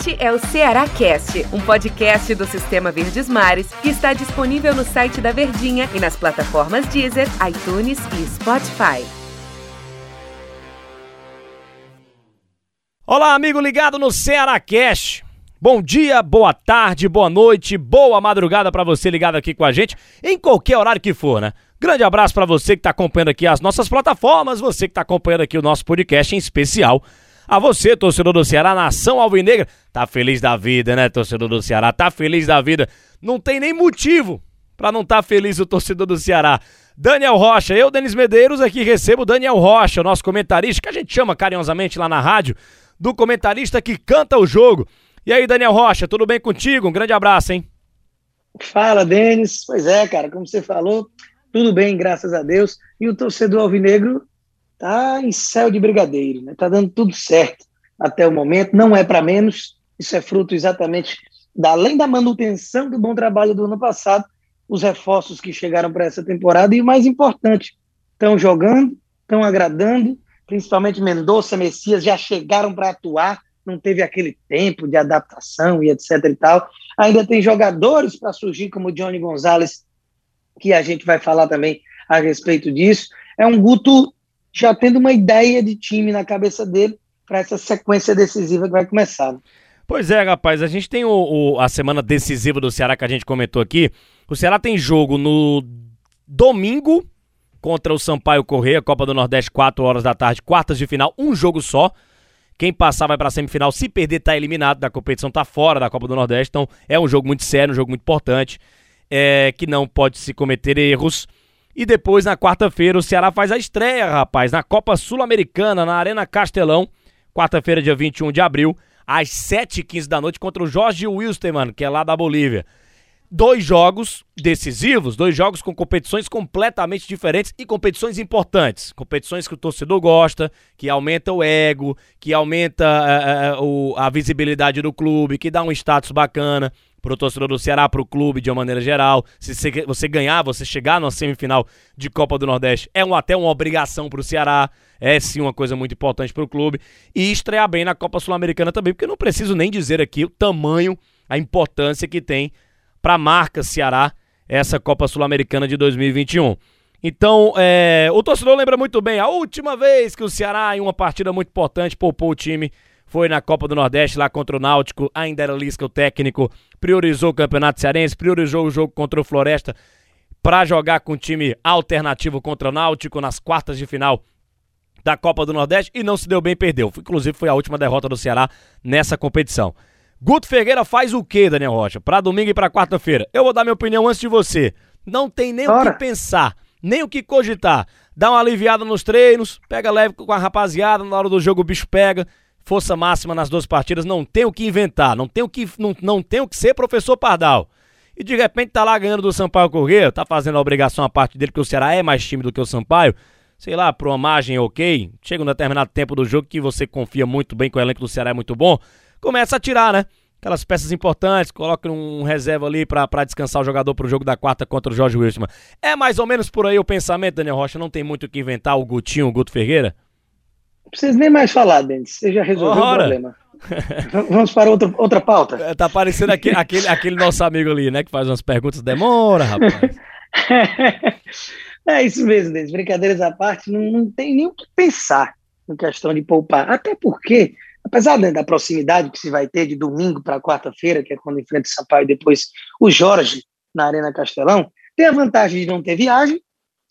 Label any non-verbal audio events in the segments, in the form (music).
Este é o Ceará Cast, um podcast do Sistema Verdes Mares que está disponível no site da Verdinha e nas plataformas Deezer, iTunes e Spotify. Olá, amigo ligado no Ceará Cast. Bom dia, boa tarde, boa noite, boa madrugada para você ligado aqui com a gente, em qualquer horário que for, né? Grande abraço para você que está acompanhando aqui as nossas plataformas, você que está acompanhando aqui o nosso podcast em especial a você, torcedor do Ceará, nação alvinegra, tá feliz da vida, né, torcedor do Ceará? Tá feliz da vida. Não tem nem motivo para não estar tá feliz o torcedor do Ceará. Daniel Rocha, eu, Denis Medeiros, aqui recebo Daniel Rocha, nosso comentarista, que a gente chama carinhosamente lá na rádio, do comentarista que canta o jogo. E aí, Daniel Rocha, tudo bem contigo? Um grande abraço, hein? Fala, Denis. Pois é, cara, como você falou, tudo bem, graças a Deus. E o torcedor alvinegro tá em céu de brigadeiro, né? Tá dando tudo certo até o momento, não é para menos. Isso é fruto exatamente da além da manutenção do bom trabalho do ano passado, os reforços que chegaram para essa temporada e o mais importante, estão jogando, estão agradando, principalmente Mendonça, Messias já chegaram para atuar, não teve aquele tempo de adaptação e etc e tal. Ainda tem jogadores para surgir como Johnny Gonzalez, que a gente vai falar também a respeito disso. É um Guto já tendo uma ideia de time na cabeça dele para essa sequência decisiva que vai começar. Né? Pois é, rapaz, a gente tem o, o, a semana decisiva do Ceará que a gente comentou aqui. O Ceará tem jogo no domingo contra o Sampaio Correia, Copa do Nordeste, 4 horas da tarde, quartas de final, um jogo só. Quem passar vai para a semifinal, se perder tá eliminado da competição, tá fora da Copa do Nordeste. Então é um jogo muito sério, um jogo muito importante, é, que não pode se cometer erros. E depois, na quarta-feira, o Ceará faz a estreia, rapaz, na Copa Sul-Americana, na Arena Castelão. Quarta-feira, dia 21 de abril, às 7h15 da noite, contra o Jorge Wilstermann, que é lá da Bolívia. Dois jogos decisivos, dois jogos com competições completamente diferentes e competições importantes. Competições que o torcedor gosta, que aumenta o ego, que aumenta uh, uh, a visibilidade do clube, que dá um status bacana para o torcedor do Ceará, para o clube de uma maneira geral. Se você ganhar, você chegar na semifinal de Copa do Nordeste, é um, até uma obrigação para o Ceará. É sim uma coisa muito importante para o clube. E estrear bem na Copa Sul-Americana também, porque eu não preciso nem dizer aqui o tamanho, a importância que tem para a marca Ceará essa Copa Sul-Americana de 2021. Então, é, o torcedor lembra muito bem a última vez que o Ceará, em uma partida muito importante, poupou o time foi na Copa do Nordeste lá contra o Náutico, ainda era Lisca o técnico, priorizou o Campeonato Cearense, priorizou o jogo contra o Floresta para jogar com time alternativo contra o Náutico nas quartas de final da Copa do Nordeste e não se deu bem, perdeu. Inclusive foi a última derrota do Ceará nessa competição. Guto Ferreira faz o que, Daniel Rocha? Para domingo e para quarta-feira. Eu vou dar minha opinião antes de você. Não tem nem Bora. o que pensar, nem o que cogitar. Dá uma aliviada nos treinos, pega leve com a rapaziada, na hora do jogo o bicho pega força máxima nas duas partidas, não tem o que inventar, não tem o que, não, não tem o que ser professor Pardal. E de repente tá lá ganhando do Sampaio Corrêa, tá fazendo a obrigação a parte dele, que o Ceará é mais time do que o Sampaio. Sei lá, por uma margem ok, chega um determinado tempo do jogo que você confia muito bem, que o elenco do Ceará é muito bom, começa a tirar, né? Aquelas peças importantes, coloca um reserva ali para descansar o jogador pro jogo da quarta contra o Jorge Wilson. É mais ou menos por aí o pensamento, Daniel Rocha, não tem muito o que inventar o Gutinho, o Guto Ferreira? Não precisa nem mais falar, Denis. Você já resolveu Ora. o problema. Vamos para outra, outra pauta. É, tá parecendo aquele, aquele, aquele nosso amigo ali, né? Que faz umas perguntas, demora, rapaz. (laughs) é isso mesmo, Denis. Brincadeiras à parte, não, não tem nem o que pensar em questão de poupar. Até porque, apesar da proximidade que se vai ter de domingo para quarta-feira, que é quando enfrenta o Sampaio e depois o Jorge na Arena Castelão, tem a vantagem de não ter viagem,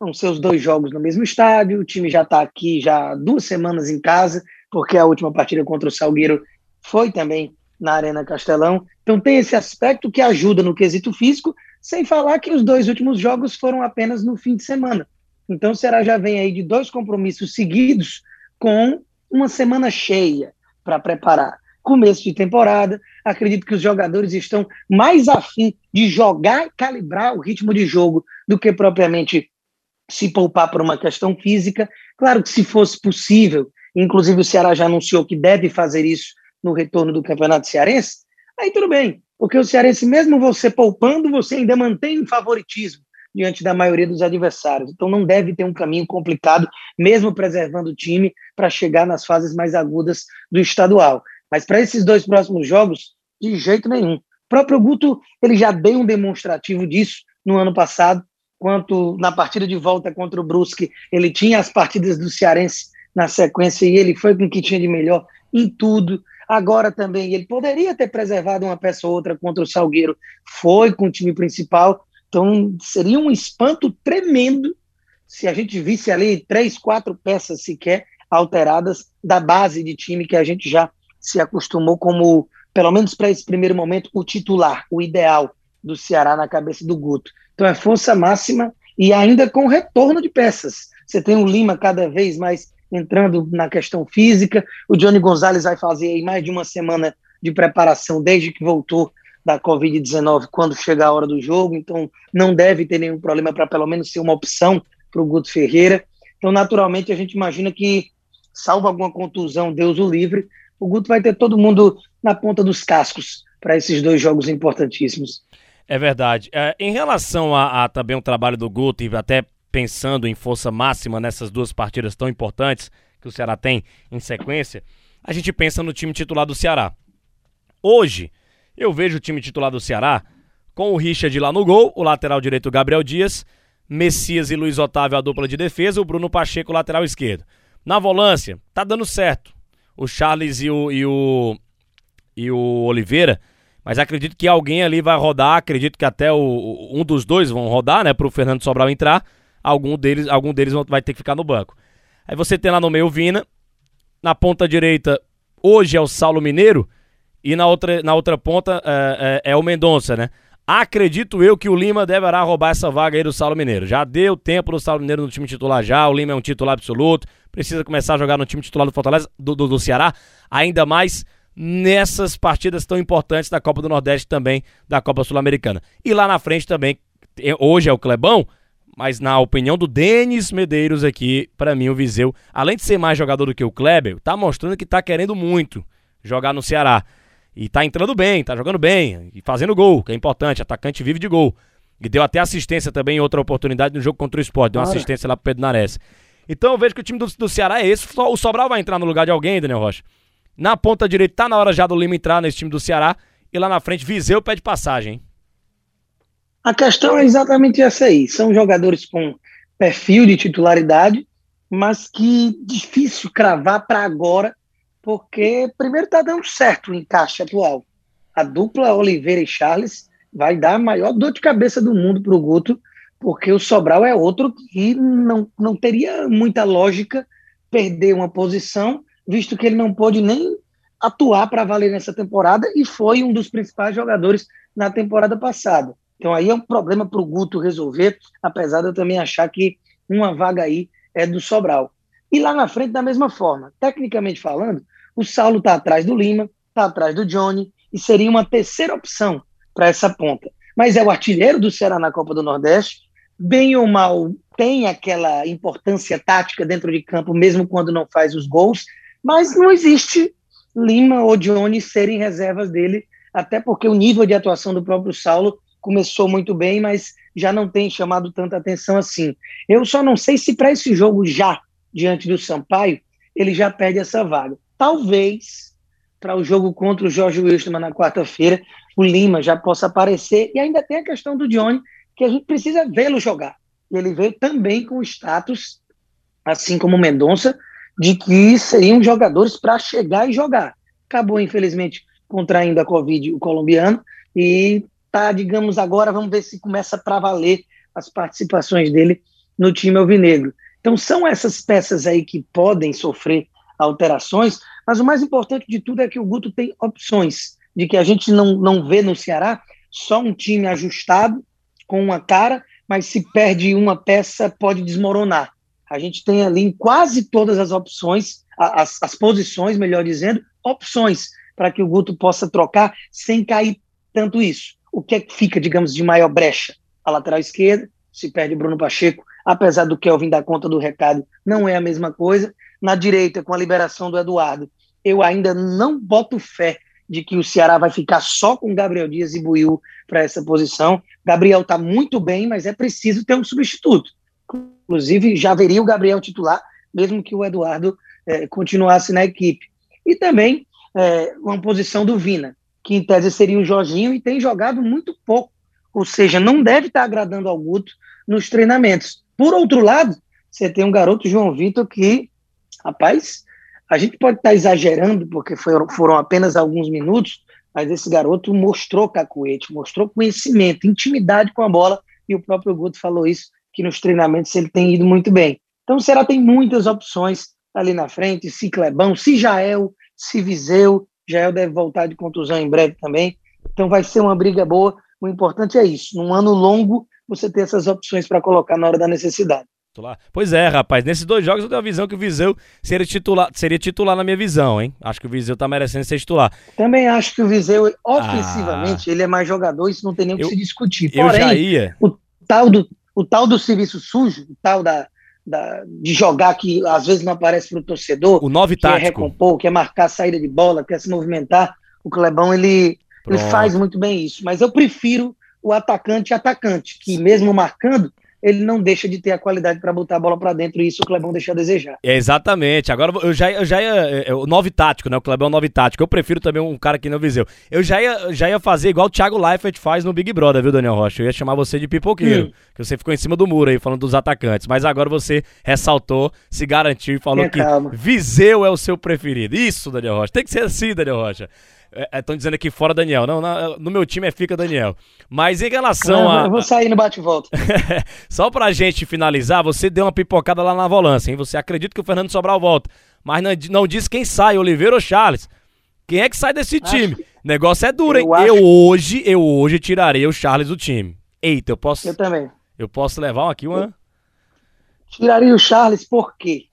Vão ser os dois jogos no mesmo estádio, o time já está aqui já duas semanas em casa, porque a última partida contra o Salgueiro foi também na Arena Castelão. Então tem esse aspecto que ajuda no quesito físico, sem falar que os dois últimos jogos foram apenas no fim de semana. Então o Ceará já vem aí de dois compromissos seguidos com uma semana cheia para preparar. Começo de temporada, acredito que os jogadores estão mais afim de jogar e calibrar o ritmo de jogo do que propriamente se poupar por uma questão física. Claro que se fosse possível, inclusive o Ceará já anunciou que deve fazer isso no retorno do Campeonato Cearense, aí tudo bem, porque o Cearense, mesmo você poupando, você ainda mantém um favoritismo diante da maioria dos adversários. Então não deve ter um caminho complicado, mesmo preservando o time, para chegar nas fases mais agudas do estadual. Mas para esses dois próximos jogos, de jeito nenhum. O próprio Guto, ele já deu um demonstrativo disso no ano passado, quanto na partida de volta contra o Brusque, ele tinha as partidas do Cearense na sequência e ele foi com o que tinha de melhor em tudo. Agora também ele poderia ter preservado uma peça ou outra contra o Salgueiro, foi com o time principal. Então seria um espanto tremendo se a gente visse ali três, quatro peças sequer alteradas da base de time que a gente já se acostumou como, pelo menos para esse primeiro momento, o titular, o ideal do Ceará na cabeça do Guto. Então é força máxima e ainda com retorno de peças. Você tem o Lima cada vez mais entrando na questão física. O Johnny Gonzalez vai fazer mais de uma semana de preparação desde que voltou da Covid-19 quando chegar a hora do jogo, então não deve ter nenhum problema para pelo menos ser uma opção para o Guto Ferreira. Então, naturalmente, a gente imagina que, salvo alguma contusão, Deus o livre, o Guto vai ter todo mundo na ponta dos cascos para esses dois jogos importantíssimos. É verdade. É, em relação a, a, também o trabalho do Guto, e até pensando em força máxima nessas duas partidas tão importantes que o Ceará tem em sequência, a gente pensa no time titular do Ceará. Hoje, eu vejo o time titular do Ceará com o Richard lá no gol, o lateral direito Gabriel Dias, Messias e Luiz Otávio a dupla de defesa, o Bruno Pacheco lateral esquerdo. Na volância, tá dando certo. O Charles e o, e o, e o Oliveira mas acredito que alguém ali vai rodar, acredito que até o, um dos dois vão rodar, né, pro Fernando Sobral entrar, algum deles, algum deles vai ter que ficar no banco. Aí você tem lá no meio o Vina, na ponta direita hoje é o Saulo Mineiro e na outra, na outra ponta é, é, é o Mendonça, né? Acredito eu que o Lima deverá roubar essa vaga aí do Saulo Mineiro. Já deu tempo do Saulo Mineiro no time titular já, o Lima é um titular absoluto, precisa começar a jogar no time titular do Fortaleza, do, do, do Ceará, ainda mais nessas partidas tão importantes da Copa do Nordeste também, da Copa Sul-Americana. E lá na frente também, hoje é o Clebão, mas na opinião do Denis Medeiros aqui, para mim o Viseu, além de ser mais jogador do que o Kleber, tá mostrando que tá querendo muito jogar no Ceará. E tá entrando bem, tá jogando bem, e fazendo gol, que é importante, atacante vive de gol. E deu até assistência também em outra oportunidade no jogo contra o Sport, deu uma assistência lá pro Pedro Nares. Então eu vejo que o time do, do Ceará é esse, o Sobral vai entrar no lugar de alguém, Daniel Rocha. Na ponta direita, tá na hora já do Lima entrar nesse time do Ceará. E lá na frente, Viseu pede passagem. A questão é exatamente essa aí. São jogadores com perfil de titularidade, mas que difícil cravar para agora, porque primeiro está dando certo o encaixe atual. A dupla Oliveira e Charles vai dar a maior dor de cabeça do mundo para o Guto, porque o Sobral é outro que não, não teria muita lógica perder uma posição visto que ele não pôde nem atuar para valer nessa temporada e foi um dos principais jogadores na temporada passada. Então aí é um problema para o Guto resolver, apesar de eu também achar que uma vaga aí é do Sobral. E lá na frente, da mesma forma, tecnicamente falando, o Saulo está atrás do Lima, está atrás do Johnny, e seria uma terceira opção para essa ponta. Mas é o artilheiro do Ceará na Copa do Nordeste, bem ou mal tem aquela importância tática dentro de campo, mesmo quando não faz os gols, mas não existe Lima ou Johnny serem reservas dele, até porque o nível de atuação do próprio Saulo começou muito bem, mas já não tem chamado tanta atenção assim. Eu só não sei se para esse jogo já, diante do Sampaio, ele já perde essa vaga. Talvez para o jogo contra o Jorge Wilson na quarta-feira, o Lima já possa aparecer. E ainda tem a questão do Johnny, que a gente precisa vê-lo jogar. Ele veio também com status, assim como o Mendonça, de que seriam jogadores para chegar e jogar. Acabou, infelizmente, contraindo a Covid o colombiano e tá, digamos, agora vamos ver se começa para valer as participações dele no time alvinegro. Então são essas peças aí que podem sofrer alterações, mas o mais importante de tudo é que o Guto tem opções, de que a gente não, não vê no Ceará só um time ajustado, com uma cara, mas se perde uma peça pode desmoronar a gente tem ali em quase todas as opções, as, as posições, melhor dizendo, opções para que o Guto possa trocar sem cair tanto isso. O que é que fica, digamos, de maior brecha? A lateral esquerda, se perde Bruno Pacheco, apesar do Kelvin dar conta do recado, não é a mesma coisa. Na direita, com a liberação do Eduardo, eu ainda não boto fé de que o Ceará vai ficar só com Gabriel Dias e Buiu para essa posição. Gabriel está muito bem, mas é preciso ter um substituto. Inclusive, já veria o Gabriel titular, mesmo que o Eduardo é, continuasse na equipe. E também é, uma posição do Vina, que em tese seria o Jorginho e tem jogado muito pouco. Ou seja, não deve estar agradando ao Guto nos treinamentos. Por outro lado, você tem um garoto, João Vitor, que, rapaz, a gente pode estar exagerando, porque foram, foram apenas alguns minutos, mas esse garoto mostrou cacuete, mostrou conhecimento, intimidade com a bola, e o próprio Guto falou isso, que nos treinamentos ele tem ido muito bem. Então o Ceará tem muitas opções ali na frente, se Clebão, se Jael, se Viseu, Jael deve voltar de contusão em breve também, então vai ser uma briga boa, o importante é isso, num ano longo você ter essas opções para colocar na hora da necessidade. Pois é, rapaz. Nesses dois jogos eu tenho a visão que o Viseu seria titular, seria titular na minha visão, hein? Acho que o Viseu tá merecendo ser titular. Também acho que o Viseu, ofensivamente, ah, ele é mais jogador, isso não tem nem o que se discutir. Porém, eu já ia. O tal do, o tal do serviço sujo, o tal da, da, de jogar que às vezes não aparece para o torcedor, o nove que tático. é recompor, quer marcar a saída de bola, quer se movimentar, o Clebão ele, ele faz muito bem isso. Mas eu prefiro o atacante atacante, que mesmo marcando, ele não deixa de ter a qualidade para botar a bola para dentro, e isso o Clebão deixa a desejar. É, exatamente. Agora eu já, eu já ia. É, é, o nove tático, né? O Clebão é o nove tático. Eu prefiro também um cara que não viseu. Eu já ia, já ia fazer igual o Thiago Leifert faz no Big Brother, viu, Daniel Rocha? Eu ia chamar você de pipoqueiro, hum. que você ficou em cima do muro aí falando dos atacantes. Mas agora você ressaltou, se garantiu e falou que calma. Viseu é o seu preferido. Isso, Daniel Rocha. Tem que ser assim, Daniel Rocha. Estão é, é dizendo aqui fora Daniel. Não, não, no meu time é fica Daniel. Mas em relação não, a. Eu vou sair no bate-volta. (laughs) Só pra gente finalizar, você deu uma pipocada lá na volância, hein? Você acredita que o Fernando Sobral volta. Mas não, não disse quem sai, Oliveira ou Charles. Quem é que sai desse time? Acho... Negócio é duro, hein? Eu, acho... eu, hoje, eu hoje tirarei o Charles do time. Eita, eu posso. Eu também. Eu posso levar aqui uma. Tiraria o Charles por quê?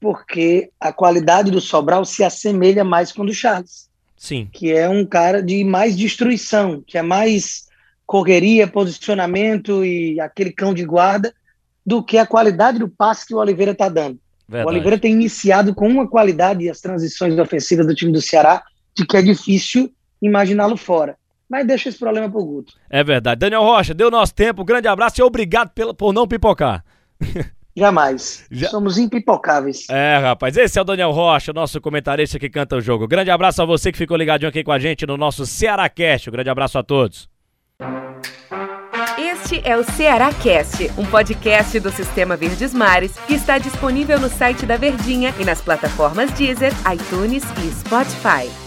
Porque a qualidade do Sobral se assemelha mais com o do Charles. Sim. Que é um cara de mais destruição, que é mais correria, posicionamento e aquele cão de guarda, do que a qualidade do passe que o Oliveira está dando. Verdade. O Oliveira tem iniciado com uma qualidade e as transições ofensivas do time do Ceará, de que é difícil imaginá-lo fora. Mas deixa esse problema pro Guto. É verdade. Daniel Rocha, deu nosso tempo. Grande abraço e obrigado por não pipocar. (laughs) Jamais. Já... Somos impipocáveis. É, rapaz. Esse é o Daniel Rocha, nosso comentarista que canta o jogo. Grande abraço a você que ficou ligadinho aqui com a gente no nosso Ceará Cast. Um grande abraço a todos. Este é o Ceará Cast, um podcast do Sistema Verdes Mares que está disponível no site da Verdinha e nas plataformas Deezer, iTunes e Spotify.